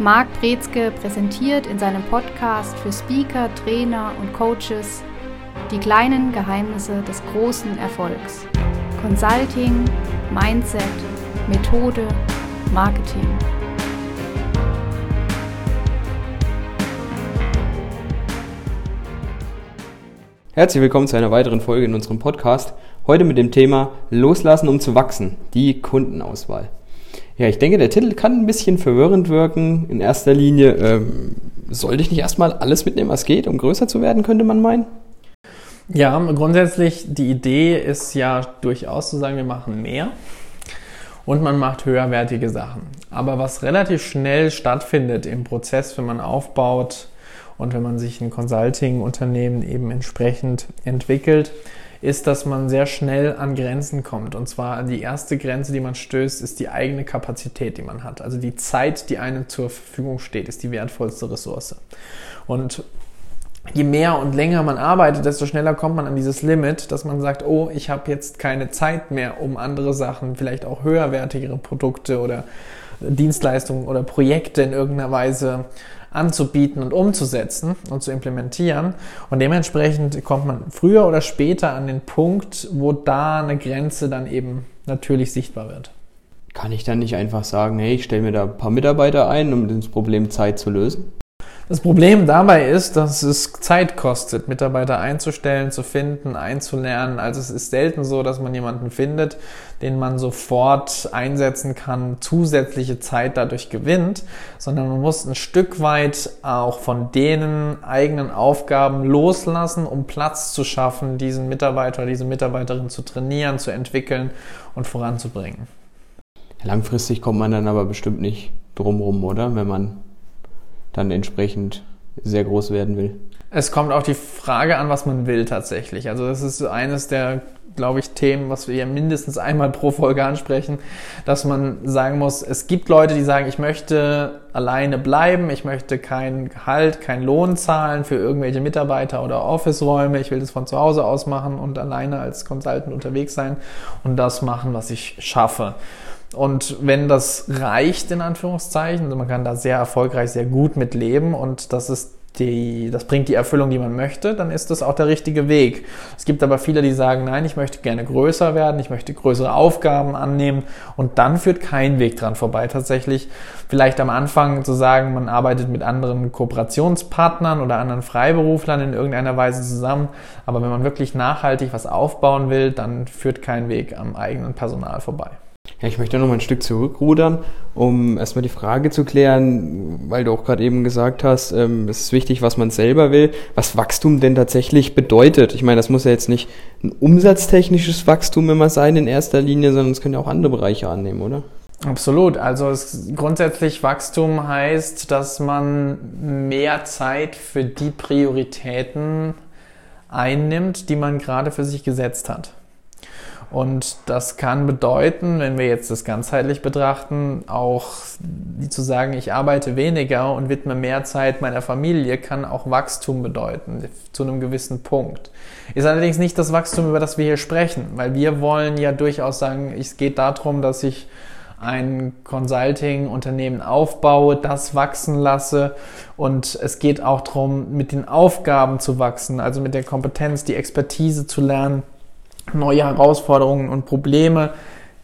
Marc Brezke präsentiert in seinem Podcast für Speaker, Trainer und Coaches die kleinen Geheimnisse des großen Erfolgs. Consulting, Mindset, Methode, Marketing. Herzlich willkommen zu einer weiteren Folge in unserem Podcast. Heute mit dem Thema Loslassen, um zu wachsen, die Kundenauswahl. Ja, ich denke, der Titel kann ein bisschen verwirrend wirken. In erster Linie ähm, sollte ich nicht erstmal alles mitnehmen, was geht, um größer zu werden, könnte man meinen? Ja, grundsätzlich die Idee ist ja durchaus zu sagen, wir machen mehr und man macht höherwertige Sachen. Aber was relativ schnell stattfindet im Prozess, wenn man aufbaut und wenn man sich ein Consulting-Unternehmen eben entsprechend entwickelt, ist, dass man sehr schnell an Grenzen kommt. Und zwar die erste Grenze, die man stößt, ist die eigene Kapazität, die man hat. Also die Zeit, die einem zur Verfügung steht, ist die wertvollste Ressource. Und je mehr und länger man arbeitet, desto schneller kommt man an dieses Limit, dass man sagt, oh, ich habe jetzt keine Zeit mehr, um andere Sachen, vielleicht auch höherwertigere Produkte oder Dienstleistungen oder Projekte in irgendeiner Weise anzubieten und umzusetzen und zu implementieren. Und dementsprechend kommt man früher oder später an den Punkt, wo da eine Grenze dann eben natürlich sichtbar wird. Kann ich dann nicht einfach sagen, hey, ich stelle mir da ein paar Mitarbeiter ein, um das Problem Zeit zu lösen? Das Problem dabei ist, dass es Zeit kostet, Mitarbeiter einzustellen, zu finden, einzulernen. Also es ist selten so, dass man jemanden findet, den man sofort einsetzen kann, zusätzliche Zeit dadurch gewinnt, sondern man muss ein Stück weit auch von denen eigenen Aufgaben loslassen, um Platz zu schaffen, diesen Mitarbeiter diese Mitarbeiterin zu trainieren, zu entwickeln und voranzubringen. Langfristig kommt man dann aber bestimmt nicht drumrum, oder? Wenn man dann entsprechend sehr groß werden will. Es kommt auch die Frage an, was man will tatsächlich. Also das ist eines der, glaube ich, Themen, was wir ja mindestens einmal pro Folge ansprechen, dass man sagen muss, es gibt Leute, die sagen, ich möchte alleine bleiben, ich möchte kein Gehalt, kein Lohn zahlen für irgendwelche Mitarbeiter oder Office-Räume, ich will das von zu Hause aus machen und alleine als Consultant unterwegs sein und das machen, was ich schaffe. Und wenn das reicht, in Anführungszeichen, also man kann da sehr erfolgreich, sehr gut mit leben und das ist die, das bringt die Erfüllung, die man möchte, dann ist das auch der richtige Weg. Es gibt aber viele, die sagen, nein, ich möchte gerne größer werden, ich möchte größere Aufgaben annehmen und dann führt kein Weg dran vorbei. Tatsächlich vielleicht am Anfang zu sagen, man arbeitet mit anderen Kooperationspartnern oder anderen Freiberuflern in irgendeiner Weise zusammen, aber wenn man wirklich nachhaltig was aufbauen will, dann führt kein Weg am eigenen Personal vorbei. Ja, ich möchte noch mal ein Stück zurückrudern, um erstmal die Frage zu klären, weil du auch gerade eben gesagt hast, ähm, es ist wichtig, was man selber will, was Wachstum denn tatsächlich bedeutet. Ich meine, das muss ja jetzt nicht ein umsatztechnisches Wachstum immer sein in erster Linie, sondern es können ja auch andere Bereiche annehmen, oder? Absolut. Also es, grundsätzlich Wachstum heißt, dass man mehr Zeit für die Prioritäten einnimmt, die man gerade für sich gesetzt hat. Und das kann bedeuten, wenn wir jetzt das ganzheitlich betrachten, auch zu sagen, ich arbeite weniger und widme mehr Zeit meiner Familie, kann auch Wachstum bedeuten, zu einem gewissen Punkt. Ist allerdings nicht das Wachstum, über das wir hier sprechen, weil wir wollen ja durchaus sagen, es geht darum, dass ich ein Consulting-Unternehmen aufbaue, das wachsen lasse und es geht auch darum, mit den Aufgaben zu wachsen, also mit der Kompetenz, die Expertise zu lernen neue Herausforderungen und Probleme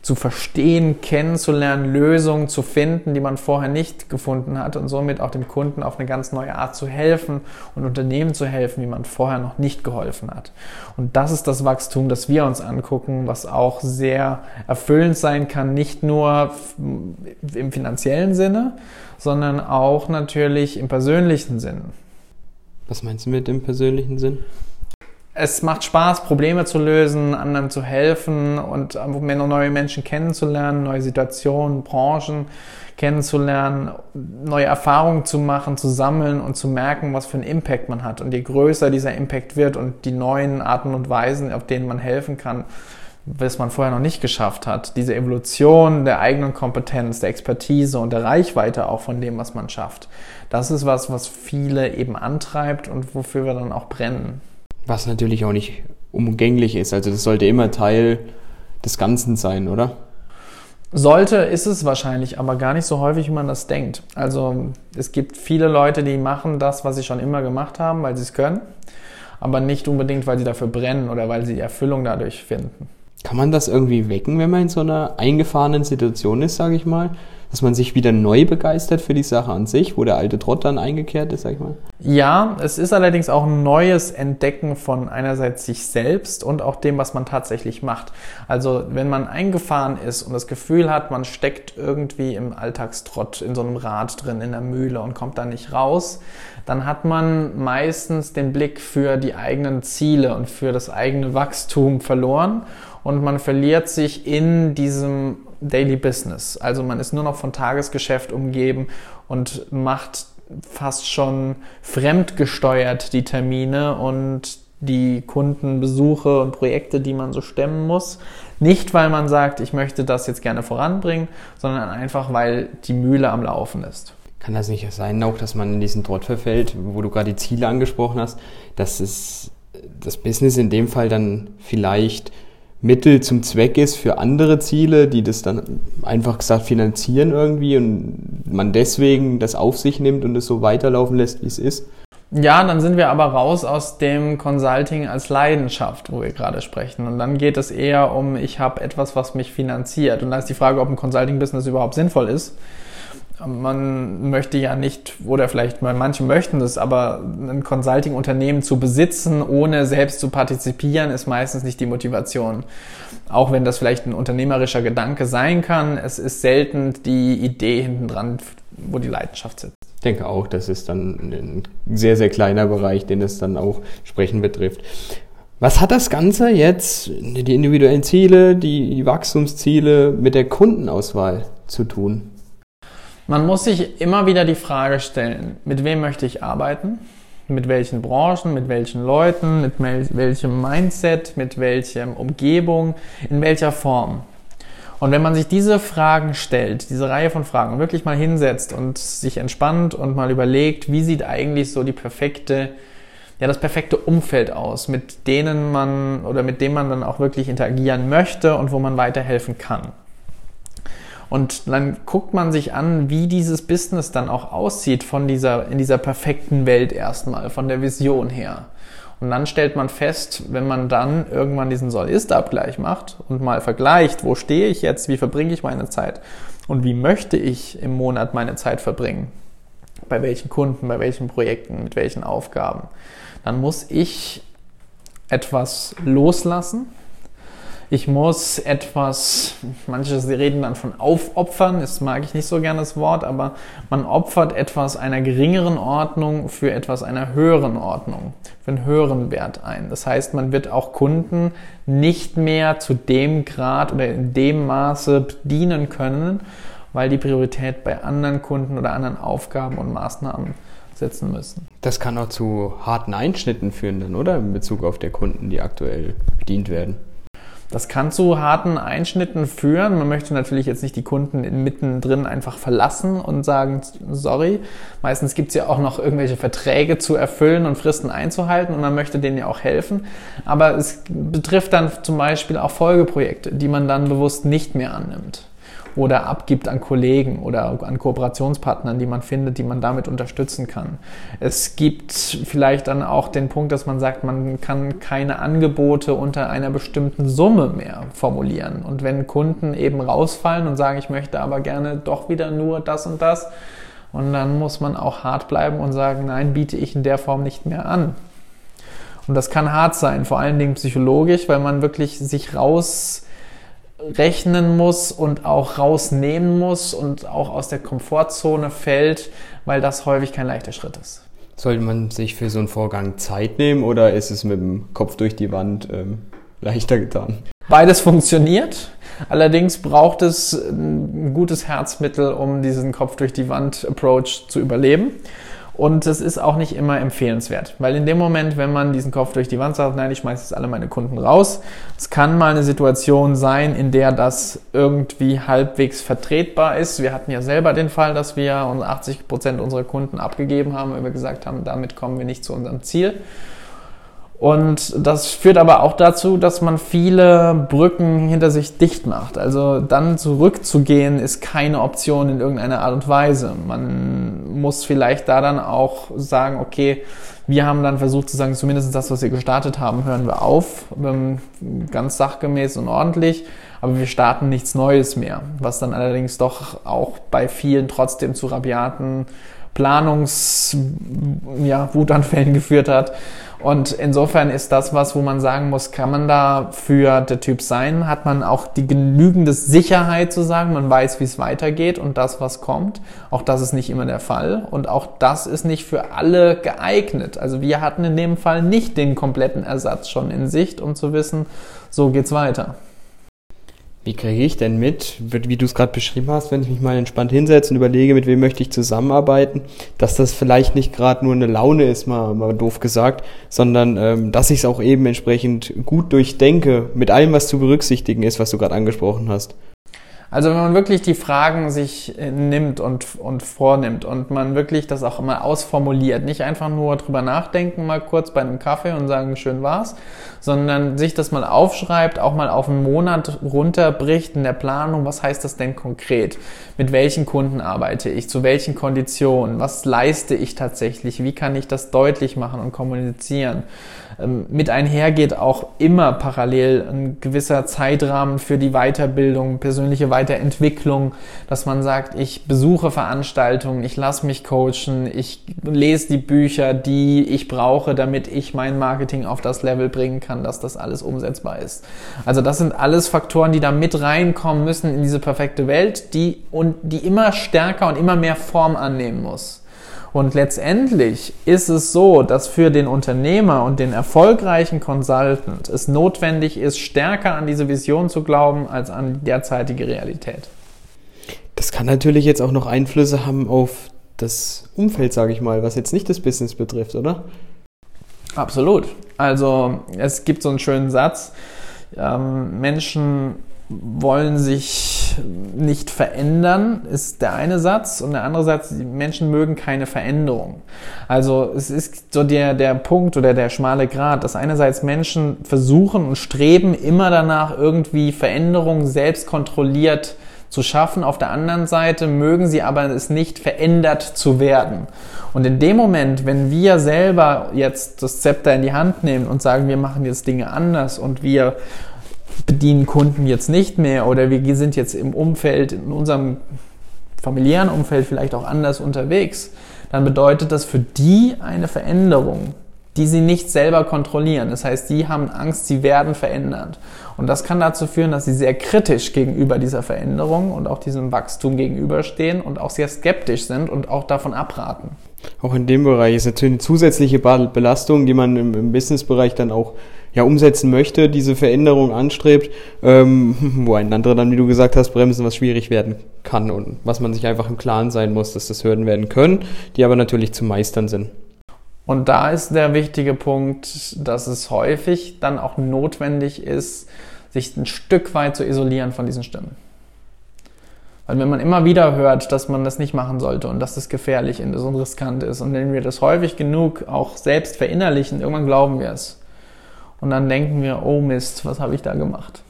zu verstehen, kennenzulernen, Lösungen zu finden, die man vorher nicht gefunden hat und somit auch dem Kunden auf eine ganz neue Art zu helfen und Unternehmen zu helfen, wie man vorher noch nicht geholfen hat. Und das ist das Wachstum, das wir uns angucken, was auch sehr erfüllend sein kann, nicht nur im finanziellen Sinne, sondern auch natürlich im persönlichen Sinn. Was meinst du mit dem persönlichen Sinn? Es macht Spaß, Probleme zu lösen, anderen zu helfen und neue Menschen kennenzulernen, neue Situationen, Branchen kennenzulernen, neue Erfahrungen zu machen, zu sammeln und zu merken, was für einen Impact man hat. Und je größer dieser Impact wird und die neuen Arten und Weisen, auf denen man helfen kann, was man vorher noch nicht geschafft hat, diese Evolution der eigenen Kompetenz, der Expertise und der Reichweite auch von dem, was man schafft, das ist was, was viele eben antreibt und wofür wir dann auch brennen was natürlich auch nicht umgänglich ist. Also das sollte immer Teil des Ganzen sein, oder? Sollte, ist es wahrscheinlich, aber gar nicht so häufig, wie man das denkt. Also es gibt viele Leute, die machen das, was sie schon immer gemacht haben, weil sie es können, aber nicht unbedingt, weil sie dafür brennen oder weil sie Erfüllung dadurch finden. Kann man das irgendwie wecken, wenn man in so einer eingefahrenen Situation ist, sage ich mal? Dass man sich wieder neu begeistert für die Sache an sich, wo der alte Trott dann eingekehrt ist, sag ich mal? Ja, es ist allerdings auch ein neues Entdecken von einerseits sich selbst und auch dem, was man tatsächlich macht. Also wenn man eingefahren ist und das Gefühl hat, man steckt irgendwie im Alltagstrott in so einem Rad drin, in der Mühle und kommt da nicht raus, dann hat man meistens den Blick für die eigenen Ziele und für das eigene Wachstum verloren und man verliert sich in diesem Daily Business. Also man ist nur noch von Tagesgeschäft umgeben und macht fast schon fremdgesteuert die Termine und die Kundenbesuche und Projekte, die man so stemmen muss. Nicht, weil man sagt, ich möchte das jetzt gerne voranbringen, sondern einfach, weil die Mühle am Laufen ist. Kann das nicht sein, auch dass man in diesen Trott verfällt, wo du gerade die Ziele angesprochen hast, dass es das Business in dem Fall dann vielleicht Mittel zum Zweck ist für andere Ziele, die das dann einfach gesagt finanzieren irgendwie und man deswegen das auf sich nimmt und es so weiterlaufen lässt, wie es ist. Ja, dann sind wir aber raus aus dem Consulting als Leidenschaft, wo wir gerade sprechen. Und dann geht es eher um, ich habe etwas, was mich finanziert. Und da ist die Frage, ob ein Consulting-Business überhaupt sinnvoll ist man möchte ja nicht, oder vielleicht manche möchten das, aber ein Consulting-Unternehmen zu besitzen, ohne selbst zu partizipieren, ist meistens nicht die Motivation. Auch wenn das vielleicht ein unternehmerischer Gedanke sein kann, es ist selten die Idee hinten dran, wo die Leidenschaft sitzt. Ich denke auch, das ist dann ein sehr, sehr kleiner Bereich, den es dann auch sprechen betrifft. Was hat das Ganze jetzt, die individuellen Ziele, die Wachstumsziele mit der Kundenauswahl zu tun? Man muss sich immer wieder die Frage stellen, mit wem möchte ich arbeiten? Mit welchen Branchen, mit welchen Leuten, mit welchem Mindset, mit welcher Umgebung, in welcher Form? Und wenn man sich diese Fragen stellt, diese Reihe von Fragen, wirklich mal hinsetzt und sich entspannt und mal überlegt, wie sieht eigentlich so die perfekte, ja, das perfekte Umfeld aus, mit denen man oder mit dem man dann auch wirklich interagieren möchte und wo man weiterhelfen kann. Und dann guckt man sich an, wie dieses Business dann auch aussieht von dieser, in dieser perfekten Welt erstmal, von der Vision her. Und dann stellt man fest, wenn man dann irgendwann diesen Soll-Ist-Abgleich macht und mal vergleicht, wo stehe ich jetzt, wie verbringe ich meine Zeit und wie möchte ich im Monat meine Zeit verbringen, bei welchen Kunden, bei welchen Projekten, mit welchen Aufgaben, dann muss ich etwas loslassen, ich muss etwas, manche reden dann von aufopfern, das mag ich nicht so gerne das Wort, aber man opfert etwas einer geringeren Ordnung für etwas einer höheren Ordnung, für einen höheren Wert ein. Das heißt, man wird auch Kunden nicht mehr zu dem Grad oder in dem Maße bedienen können, weil die Priorität bei anderen Kunden oder anderen Aufgaben und Maßnahmen setzen müssen. Das kann auch zu harten Einschnitten führen dann, oder? In Bezug auf der Kunden, die aktuell bedient werden. Das kann zu harten Einschnitten führen. Man möchte natürlich jetzt nicht die Kunden mittendrin einfach verlassen und sagen, sorry. Meistens gibt es ja auch noch irgendwelche Verträge zu erfüllen und Fristen einzuhalten und man möchte denen ja auch helfen. Aber es betrifft dann zum Beispiel auch Folgeprojekte, die man dann bewusst nicht mehr annimmt oder abgibt an Kollegen oder an Kooperationspartnern, die man findet, die man damit unterstützen kann. Es gibt vielleicht dann auch den Punkt, dass man sagt, man kann keine Angebote unter einer bestimmten Summe mehr formulieren. Und wenn Kunden eben rausfallen und sagen, ich möchte aber gerne doch wieder nur das und das, und dann muss man auch hart bleiben und sagen, nein, biete ich in der Form nicht mehr an. Und das kann hart sein, vor allen Dingen psychologisch, weil man wirklich sich raus rechnen muss und auch rausnehmen muss und auch aus der Komfortzone fällt, weil das häufig kein leichter Schritt ist. Sollte man sich für so einen Vorgang Zeit nehmen oder ist es mit dem Kopf durch die Wand ähm, leichter getan? Beides funktioniert. Allerdings braucht es ein gutes Herzmittel, um diesen Kopf durch die Wand Approach zu überleben. Und es ist auch nicht immer empfehlenswert, weil in dem Moment, wenn man diesen Kopf durch die Wand sagt, nein, ich schmeiße jetzt alle meine Kunden raus, es kann mal eine Situation sein, in der das irgendwie halbwegs vertretbar ist. Wir hatten ja selber den Fall, dass wir 80 Prozent unserer Kunden abgegeben haben, weil wir gesagt haben, damit kommen wir nicht zu unserem Ziel. Und das führt aber auch dazu, dass man viele Brücken hinter sich dicht macht. Also dann zurückzugehen ist keine Option in irgendeiner Art und Weise. Man muss vielleicht da dann auch sagen, okay, wir haben dann versucht zu sagen, zumindest das, was wir gestartet haben, hören wir auf, ähm, ganz sachgemäß und ordentlich, aber wir starten nichts Neues mehr, was dann allerdings doch auch bei vielen trotzdem zu rabiaten Planungs-Wutanfällen ja, geführt hat. Und insofern ist das was, wo man sagen muss, kann man da für der Typ sein? Hat man auch die genügende Sicherheit zu sagen, man weiß, wie es weitergeht und das, was kommt? Auch das ist nicht immer der Fall. Und auch das ist nicht für alle geeignet. Also wir hatten in dem Fall nicht den kompletten Ersatz schon in Sicht, um zu wissen, so geht's weiter. Wie kriege ich denn mit, wie du es gerade beschrieben hast, wenn ich mich mal entspannt hinsetze und überlege, mit wem möchte ich zusammenarbeiten, dass das vielleicht nicht gerade nur eine Laune ist, mal, mal doof gesagt, sondern ähm, dass ich es auch eben entsprechend gut durchdenke, mit allem, was zu berücksichtigen ist, was du gerade angesprochen hast. Also wenn man wirklich die Fragen sich äh, nimmt und, und vornimmt und man wirklich das auch immer ausformuliert, nicht einfach nur drüber nachdenken, mal kurz bei einem Kaffee und sagen, schön war's, sondern sich das mal aufschreibt, auch mal auf einen Monat runterbricht in der Planung, was heißt das denn konkret? Mit welchen Kunden arbeite ich? Zu welchen Konditionen? Was leiste ich tatsächlich? Wie kann ich das deutlich machen und kommunizieren? Ähm, mit einhergeht auch immer parallel ein gewisser Zeitrahmen für die Weiterbildung, persönliche Weiterbildung, Weiterentwicklung, dass man sagt, ich besuche Veranstaltungen, ich lasse mich coachen, ich lese die Bücher, die ich brauche, damit ich mein Marketing auf das Level bringen kann, dass das alles umsetzbar ist. Also das sind alles Faktoren, die da mit reinkommen müssen in diese perfekte Welt, die und die immer stärker und immer mehr Form annehmen muss. Und letztendlich ist es so, dass für den Unternehmer und den erfolgreichen Consultant es notwendig ist, stärker an diese Vision zu glauben als an die derzeitige Realität. Das kann natürlich jetzt auch noch Einflüsse haben auf das Umfeld, sage ich mal, was jetzt nicht das Business betrifft, oder? Absolut. Also es gibt so einen schönen Satz, ähm, Menschen wollen sich nicht verändern, ist der eine Satz. Und der andere Satz, Menschen mögen keine Veränderung. Also es ist so der, der Punkt oder der schmale Grad, dass einerseits Menschen versuchen und streben immer danach, irgendwie Veränderungen selbst kontrolliert zu schaffen. Auf der anderen Seite mögen sie aber es nicht verändert zu werden. Und in dem Moment, wenn wir selber jetzt das Zepter in die Hand nehmen und sagen, wir machen jetzt Dinge anders und wir bedienen Kunden jetzt nicht mehr oder wir sind jetzt im Umfeld, in unserem familiären Umfeld vielleicht auch anders unterwegs, dann bedeutet das für die eine Veränderung, die sie nicht selber kontrollieren. Das heißt, die haben Angst, sie werden verändert. Und das kann dazu führen, dass sie sehr kritisch gegenüber dieser Veränderung und auch diesem Wachstum gegenüberstehen und auch sehr skeptisch sind und auch davon abraten. Auch in dem Bereich ist natürlich eine zusätzliche Belastung, die man im, Businessbereich dann auch ja, umsetzen möchte, diese Veränderung anstrebt, ähm, wo ein anderer dann, wie du gesagt hast, bremsen, was schwierig werden kann und was man sich einfach im Klaren sein muss, dass das Hürden werden können, die aber natürlich zu meistern sind. Und da ist der wichtige Punkt, dass es häufig dann auch notwendig ist, sich ein Stück weit zu isolieren von diesen Stimmen. Weil wenn man immer wieder hört, dass man das nicht machen sollte und dass das gefährlich und riskant ist und wenn wir das häufig genug auch selbst verinnerlichen, irgendwann glauben wir es. Und dann denken wir, oh Mist, was habe ich da gemacht?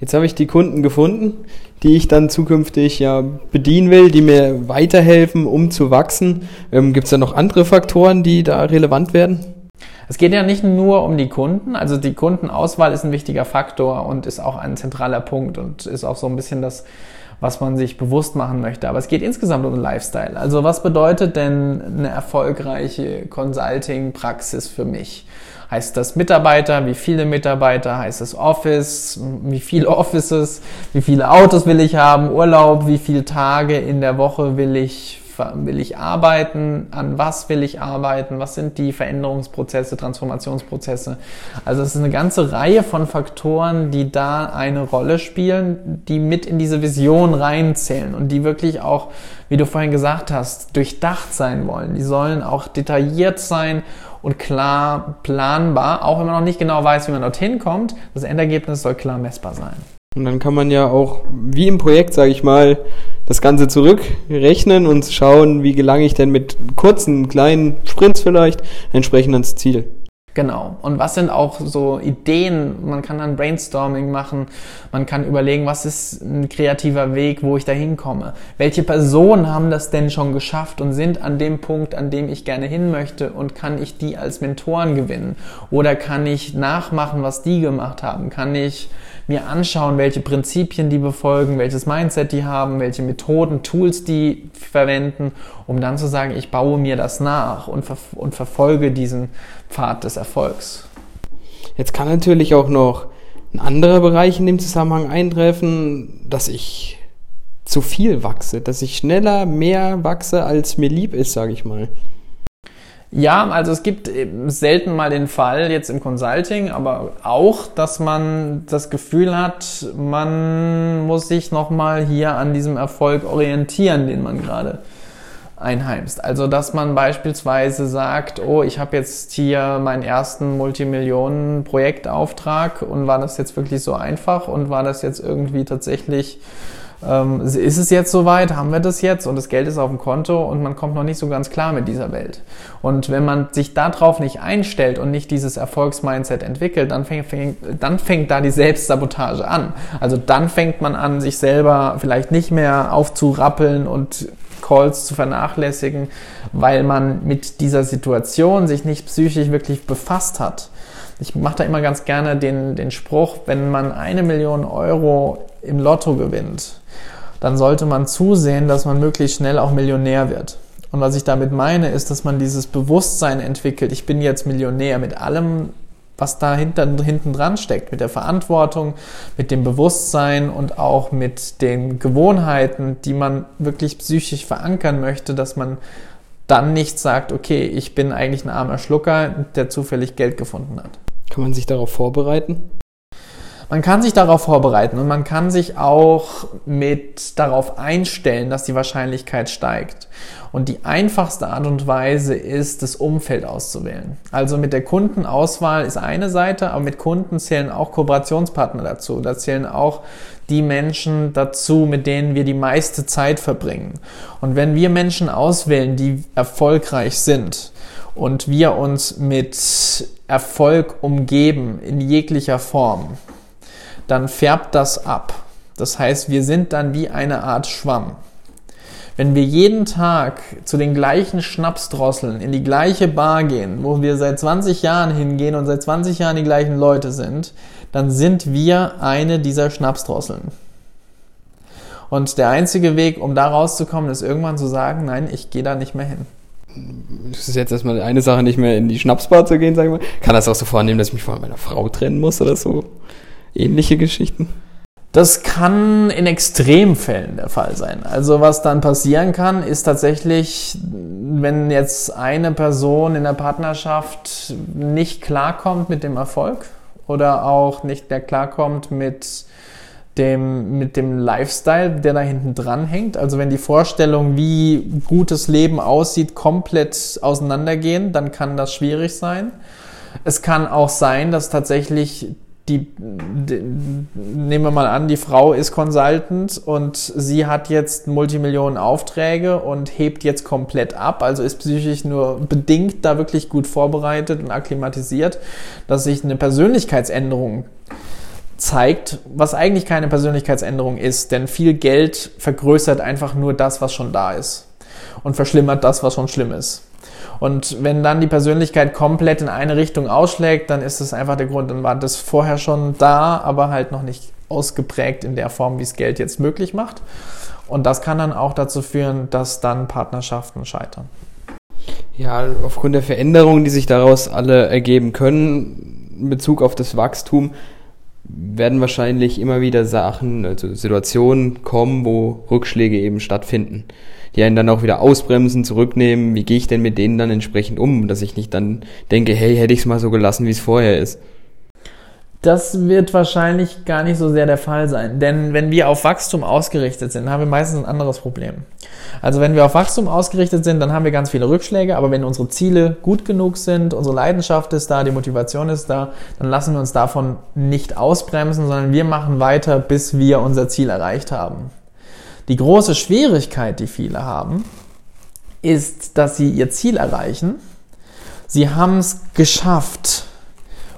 Jetzt habe ich die Kunden gefunden, die ich dann zukünftig ja bedienen will, die mir weiterhelfen, um zu wachsen. Ähm, Gibt es da noch andere Faktoren, die da relevant werden? Es geht ja nicht nur um die Kunden, also die Kundenauswahl ist ein wichtiger Faktor und ist auch ein zentraler Punkt und ist auch so ein bisschen das, was man sich bewusst machen möchte. Aber es geht insgesamt um Lifestyle. Also was bedeutet denn eine erfolgreiche Consulting-Praxis für mich? Heißt das Mitarbeiter? Wie viele Mitarbeiter? Heißt es Office? Wie viele Offices? Wie viele Autos will ich haben? Urlaub? Wie viele Tage in der Woche will ich will ich arbeiten, an was will ich arbeiten, was sind die Veränderungsprozesse, Transformationsprozesse. Also es ist eine ganze Reihe von Faktoren, die da eine Rolle spielen, die mit in diese Vision reinzählen und die wirklich auch, wie du vorhin gesagt hast, durchdacht sein wollen. Die sollen auch detailliert sein und klar planbar, auch wenn man noch nicht genau weiß, wie man dorthin kommt. Das Endergebnis soll klar messbar sein. Und dann kann man ja auch, wie im Projekt, sage ich mal, das Ganze zurückrechnen und schauen, wie gelange ich denn mit kurzen, kleinen Sprints vielleicht entsprechend ans Ziel. Genau. Und was sind auch so Ideen? Man kann dann Brainstorming machen. Man kann überlegen, was ist ein kreativer Weg, wo ich da hinkomme? Welche Personen haben das denn schon geschafft und sind an dem Punkt, an dem ich gerne hin möchte? Und kann ich die als Mentoren gewinnen? Oder kann ich nachmachen, was die gemacht haben? Kann ich mir anschauen, welche Prinzipien die befolgen, welches Mindset die haben, welche Methoden, Tools die verwenden, um dann zu sagen, ich baue mir das nach und, ver und verfolge diesen Pfad des Erfolgs. Jetzt kann natürlich auch noch ein anderer Bereich in dem Zusammenhang eintreffen, dass ich zu viel wachse, dass ich schneller mehr wachse, als mir lieb ist, sage ich mal. Ja, also es gibt selten mal den Fall jetzt im Consulting, aber auch, dass man das Gefühl hat, man muss sich nochmal hier an diesem Erfolg orientieren, den man gerade einheimst. Also dass man beispielsweise sagt, oh, ich habe jetzt hier meinen ersten Multimillionen-Projektauftrag und war das jetzt wirklich so einfach und war das jetzt irgendwie tatsächlich ähm, ist es jetzt soweit, haben wir das jetzt und das Geld ist auf dem Konto und man kommt noch nicht so ganz klar mit dieser Welt. Und wenn man sich darauf nicht einstellt und nicht dieses Erfolgsmindset entwickelt, dann fängt, fängt, dann fängt da die Selbstsabotage an. Also dann fängt man an, sich selber vielleicht nicht mehr aufzurappeln und Calls zu vernachlässigen, weil man mit dieser Situation sich nicht psychisch wirklich befasst hat. Ich mache da immer ganz gerne den, den Spruch, wenn man eine Million Euro im Lotto gewinnt, dann sollte man zusehen, dass man möglichst schnell auch Millionär wird. Und was ich damit meine, ist, dass man dieses Bewusstsein entwickelt, ich bin jetzt Millionär mit allem, was da hinten, hinten dran steckt, mit der Verantwortung, mit dem Bewusstsein und auch mit den Gewohnheiten, die man wirklich psychisch verankern möchte, dass man dann nicht sagt, okay, ich bin eigentlich ein armer Schlucker, der zufällig Geld gefunden hat. Kann man sich darauf vorbereiten? Man kann sich darauf vorbereiten und man kann sich auch mit darauf einstellen, dass die Wahrscheinlichkeit steigt. Und die einfachste Art und Weise ist, das Umfeld auszuwählen. Also mit der Kundenauswahl ist eine Seite, aber mit Kunden zählen auch Kooperationspartner dazu. Da zählen auch die Menschen dazu, mit denen wir die meiste Zeit verbringen. Und wenn wir Menschen auswählen, die erfolgreich sind, und wir uns mit Erfolg umgeben in jeglicher Form, dann färbt das ab. Das heißt, wir sind dann wie eine Art Schwamm. Wenn wir jeden Tag zu den gleichen Schnapsdrosseln in die gleiche Bar gehen, wo wir seit 20 Jahren hingehen und seit 20 Jahren die gleichen Leute sind, dann sind wir eine dieser Schnapsdrosseln. Und der einzige Weg, um da rauszukommen, ist irgendwann zu sagen, nein, ich gehe da nicht mehr hin. Das ist jetzt erstmal eine Sache, nicht mehr in die Schnapsbar zu gehen, sagen wir. Kann das auch so vornehmen, dass ich mich von meiner Frau trennen muss oder so? Ähnliche Geschichten? Das kann in Extremfällen der Fall sein. Also was dann passieren kann, ist tatsächlich, wenn jetzt eine Person in der Partnerschaft nicht klarkommt mit dem Erfolg oder auch nicht mehr klarkommt mit dem, mit dem Lifestyle, der da hinten dran hängt. Also wenn die Vorstellung, wie gutes Leben aussieht, komplett auseinandergehen, dann kann das schwierig sein. Es kann auch sein, dass tatsächlich die, die, nehmen wir mal an, die Frau ist Consultant und sie hat jetzt Multimillionen Aufträge und hebt jetzt komplett ab, also ist psychisch nur bedingt da wirklich gut vorbereitet und akklimatisiert, dass sich eine Persönlichkeitsänderung zeigt, was eigentlich keine Persönlichkeitsänderung ist, denn viel Geld vergrößert einfach nur das, was schon da ist und verschlimmert das, was schon schlimm ist. Und wenn dann die Persönlichkeit komplett in eine Richtung ausschlägt, dann ist es einfach der Grund, dann war das vorher schon da, aber halt noch nicht ausgeprägt in der Form, wie es Geld jetzt möglich macht. Und das kann dann auch dazu führen, dass dann Partnerschaften scheitern. Ja, aufgrund der Veränderungen, die sich daraus alle ergeben können, in Bezug auf das Wachstum, werden wahrscheinlich immer wieder Sachen, also Situationen kommen, wo Rückschläge eben stattfinden die einen dann auch wieder ausbremsen, zurücknehmen. Wie gehe ich denn mit denen dann entsprechend um, dass ich nicht dann denke, hey, hätte ich es mal so gelassen, wie es vorher ist. Das wird wahrscheinlich gar nicht so sehr der Fall sein. Denn wenn wir auf Wachstum ausgerichtet sind, haben wir meistens ein anderes Problem. Also wenn wir auf Wachstum ausgerichtet sind, dann haben wir ganz viele Rückschläge, aber wenn unsere Ziele gut genug sind, unsere Leidenschaft ist da, die Motivation ist da, dann lassen wir uns davon nicht ausbremsen, sondern wir machen weiter, bis wir unser Ziel erreicht haben. Die große Schwierigkeit, die viele haben, ist, dass sie ihr Ziel erreichen, Sie haben es geschafft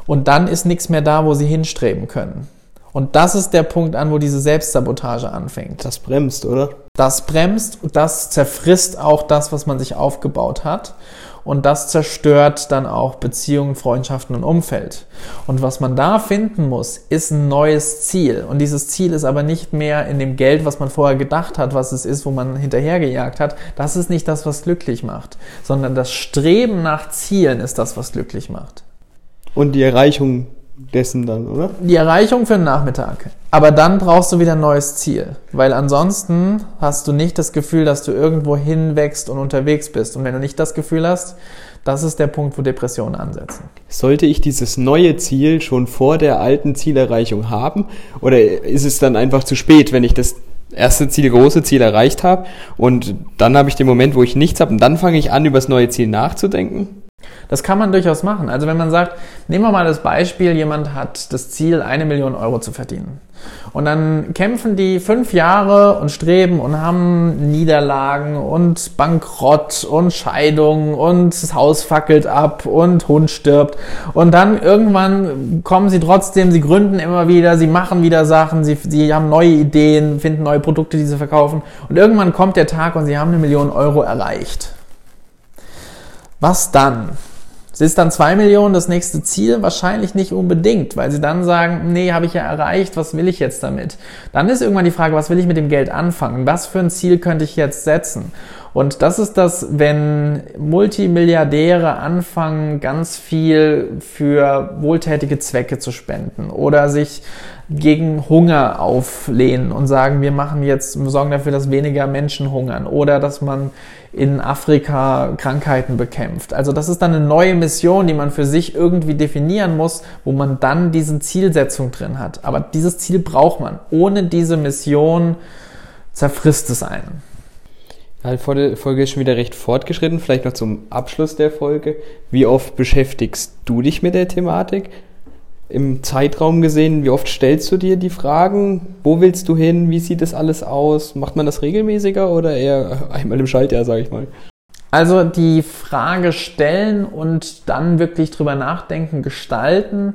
und dann ist nichts mehr da, wo sie hinstreben können. Und das ist der Punkt an, wo diese Selbstsabotage anfängt. Das bremst, oder? Das bremst und das zerfrisst auch das, was man sich aufgebaut hat. Und das zerstört dann auch Beziehungen, Freundschaften und Umfeld. Und was man da finden muss, ist ein neues Ziel. Und dieses Ziel ist aber nicht mehr in dem Geld, was man vorher gedacht hat, was es ist, wo man hinterhergejagt hat. Das ist nicht das, was glücklich macht, sondern das Streben nach Zielen ist das, was glücklich macht. Und die Erreichung dessen dann, oder? Die Erreichung für den Nachmittag. Aber dann brauchst du wieder ein neues Ziel. Weil ansonsten hast du nicht das Gefühl, dass du irgendwo hinwächst und unterwegs bist. Und wenn du nicht das Gefühl hast, das ist der Punkt, wo Depressionen ansetzen. Sollte ich dieses neue Ziel schon vor der alten Zielerreichung haben? Oder ist es dann einfach zu spät, wenn ich das erste Ziel, große Ziel erreicht habe und dann habe ich den Moment, wo ich nichts habe und dann fange ich an, über das neue Ziel nachzudenken? Das kann man durchaus machen. Also wenn man sagt, nehmen wir mal das Beispiel, jemand hat das Ziel, eine Million Euro zu verdienen. Und dann kämpfen die fünf Jahre und streben und haben Niederlagen und Bankrott und Scheidung und das Haus fackelt ab und Hund stirbt. Und dann irgendwann kommen sie trotzdem, sie gründen immer wieder, sie machen wieder Sachen, sie, sie haben neue Ideen, finden neue Produkte, die sie verkaufen. Und irgendwann kommt der Tag und sie haben eine Million Euro erreicht. Was dann? Ist dann zwei Millionen das nächste Ziel? Wahrscheinlich nicht unbedingt, weil sie dann sagen, nee, habe ich ja erreicht, was will ich jetzt damit? Dann ist irgendwann die Frage, was will ich mit dem Geld anfangen? Was für ein Ziel könnte ich jetzt setzen? Und das ist das, wenn Multimilliardäre anfangen, ganz viel für wohltätige Zwecke zu spenden oder sich gegen Hunger auflehnen und sagen, wir machen jetzt, wir sorgen dafür, dass weniger Menschen hungern oder dass man in Afrika Krankheiten bekämpft. Also das ist dann eine neue Mission, die man für sich irgendwie definieren muss, wo man dann diese Zielsetzung drin hat. Aber dieses Ziel braucht man. Ohne diese Mission zerfrisst es einen. Die Folge ist schon wieder recht fortgeschritten. Vielleicht noch zum Abschluss der Folge. Wie oft beschäftigst du dich mit der Thematik? Im Zeitraum gesehen, wie oft stellst du dir die Fragen? Wo willst du hin? Wie sieht das alles aus? Macht man das regelmäßiger oder eher einmal im Schaltjahr, sage ich mal? Also die Frage stellen und dann wirklich drüber nachdenken, gestalten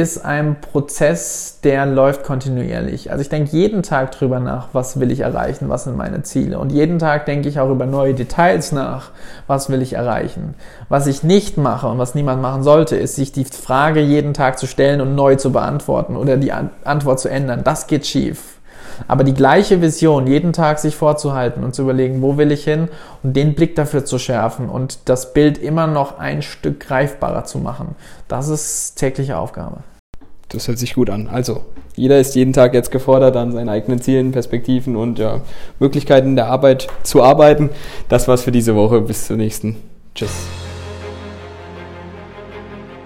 ist ein Prozess, der läuft kontinuierlich. Also ich denke jeden Tag drüber nach, was will ich erreichen, was sind meine Ziele. Und jeden Tag denke ich auch über neue Details nach, was will ich erreichen. Was ich nicht mache und was niemand machen sollte, ist sich die Frage jeden Tag zu stellen und neu zu beantworten oder die Antwort zu ändern. Das geht schief. Aber die gleiche Vision jeden Tag sich vorzuhalten und zu überlegen, wo will ich hin und den Blick dafür zu schärfen und das Bild immer noch ein Stück greifbarer zu machen, das ist tägliche Aufgabe. Das hört sich gut an. Also, jeder ist jeden Tag jetzt gefordert, an seinen eigenen Zielen, Perspektiven und ja, Möglichkeiten der Arbeit zu arbeiten. Das war's für diese Woche. Bis zur nächsten. Tschüss.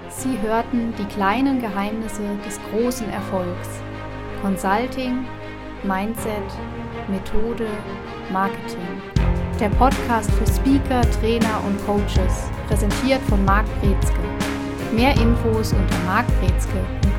Sie hörten die kleinen Geheimnisse des großen Erfolgs. Consulting Mindset, Methode, Marketing. Der Podcast für Speaker, Trainer und Coaches, präsentiert von Marc Brezke. Mehr Infos unter markbrezke.com